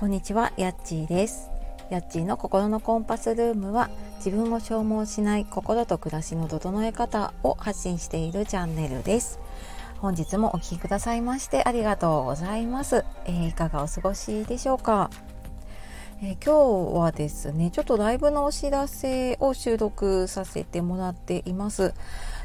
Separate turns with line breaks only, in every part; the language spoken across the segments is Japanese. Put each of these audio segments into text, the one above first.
こんにちは、やっちーです。やっちーの心のコンパスルームは自分を消耗しない心と暮らしの整え方を発信しているチャンネルです。本日もお聴きくださいましてありがとうございます。えーいかがお過ごしでしょうか、えー今日はですね、ちょっとライブのお知らせを収録させてもらっています。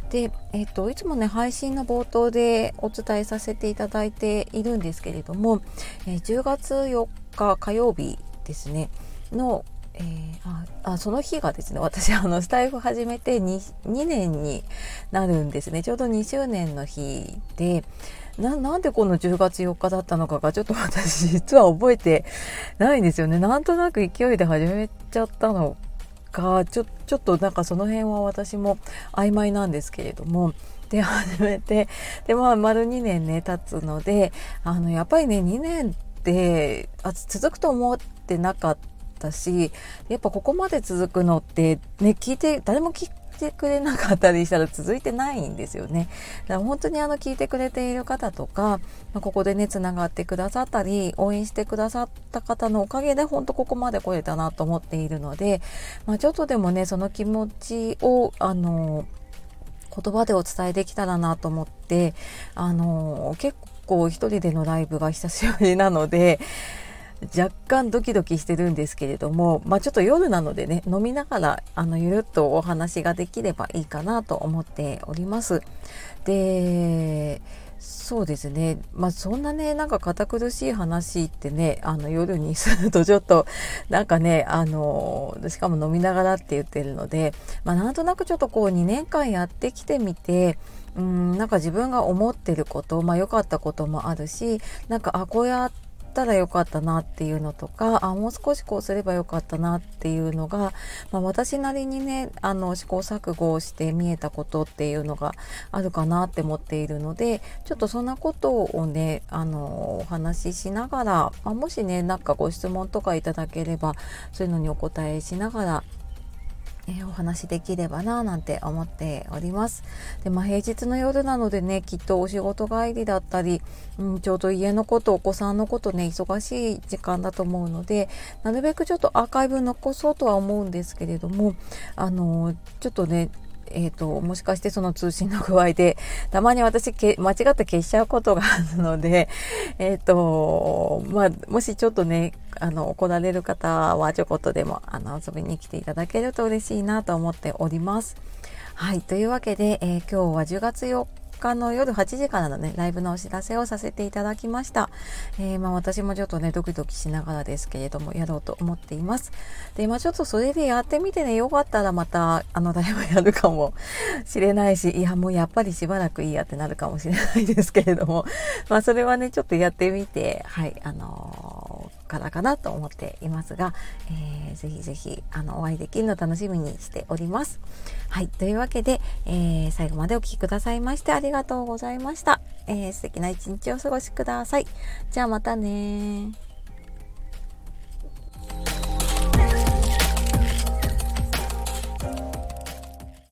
で、えっといつもね配信の冒頭でお伝えさせていただいているんですけれども、え10月4日火曜日ですね。の、えーああその日がですね私あのスタイフ始めて 2, 2年になるんですね。ちょうど2周年の日でななんでこの10月4日だったのかがちょっと私実は覚えてないんですよね。なんとなく勢いで始めちゃったのがちょちょっとなんかその辺は私も曖昧なんですけれどもで始めてでまあ丸2年ね経つのであのやっぱりね2年ってあ続くと思ってなかったしやっぱここまで続くのってね聞いて誰も聞いてくれなかったりしたら続いてないんですよね。だから本当にあの聞いてくれている方とか、まあ、ここでねつながってくださったり応援してくださった方のおかげで本当ここまで来れたなと思っているので、まあ、ちょっとでもねその気持ちをあの言葉でお伝えできたらなと思ってあの結構一人でのライブが久しぶりなので若干ドキドキしてるんですけれども、まあ、ちょっと夜なのでね飲みながらあのゆるっとお話ができればいいかなと思っております。でそうですねまあそんなねなんか堅苦しい話ってねあの夜にすると ちょっとなんかねあのしかも飲みながらって言ってるので、まあ、なんとなくちょっとこう2年間やってきてみてうんなんか自分が思ってることまあ良かったこともあるしなんかあこうやったらよかったなっていうのとかあもう少しこうすればよかったなっていうのが、まあ、私なりにねあの試行錯誤をして見えたことっていうのがあるかなって思っているのでちょっとそんなことをねあのお話ししながら、まあ、もしねなんかご質問とかいただければそういうのにお答えしながらえーお話できればななんて思っております。で、まあ平日の夜なのでね、きっとお仕事帰りだったり、うん、ちょうど家のこと、お子さんのことね、忙しい時間だと思うので、なるべくちょっとアーカイブ残そうとは思うんですけれども、あのーちょっとね、えー、ともしかしてその通信の具合でたまに私け間違って消しちゃうことがあるので、えーとまあ、もしちょっとねあの怒られる方はちょこっとでもあの遊びに来ていただけると嬉しいなと思っております。はいというわけで、えー今日は10月4日の夜8時からのねライブのお知らせをさせていただきました、えーまあ、私もちょっとねドキドキしながらですけれどもやろうと思っています。でまあちょっとそれでやってみてねよかったらまたあのライブやるかも しれないしいやもうやっぱりしばらくいいやってなるかもしれないですけれども。まあそれはねちょっとやってみてはいあのーからかなと思っていますが、えーぜひぜひあのお会いできるの楽しみにしております。はいというわけで、えー最後までお聴きくださいましてありがとうございました。えー素敵な一日をお過ごしください。じゃあまたね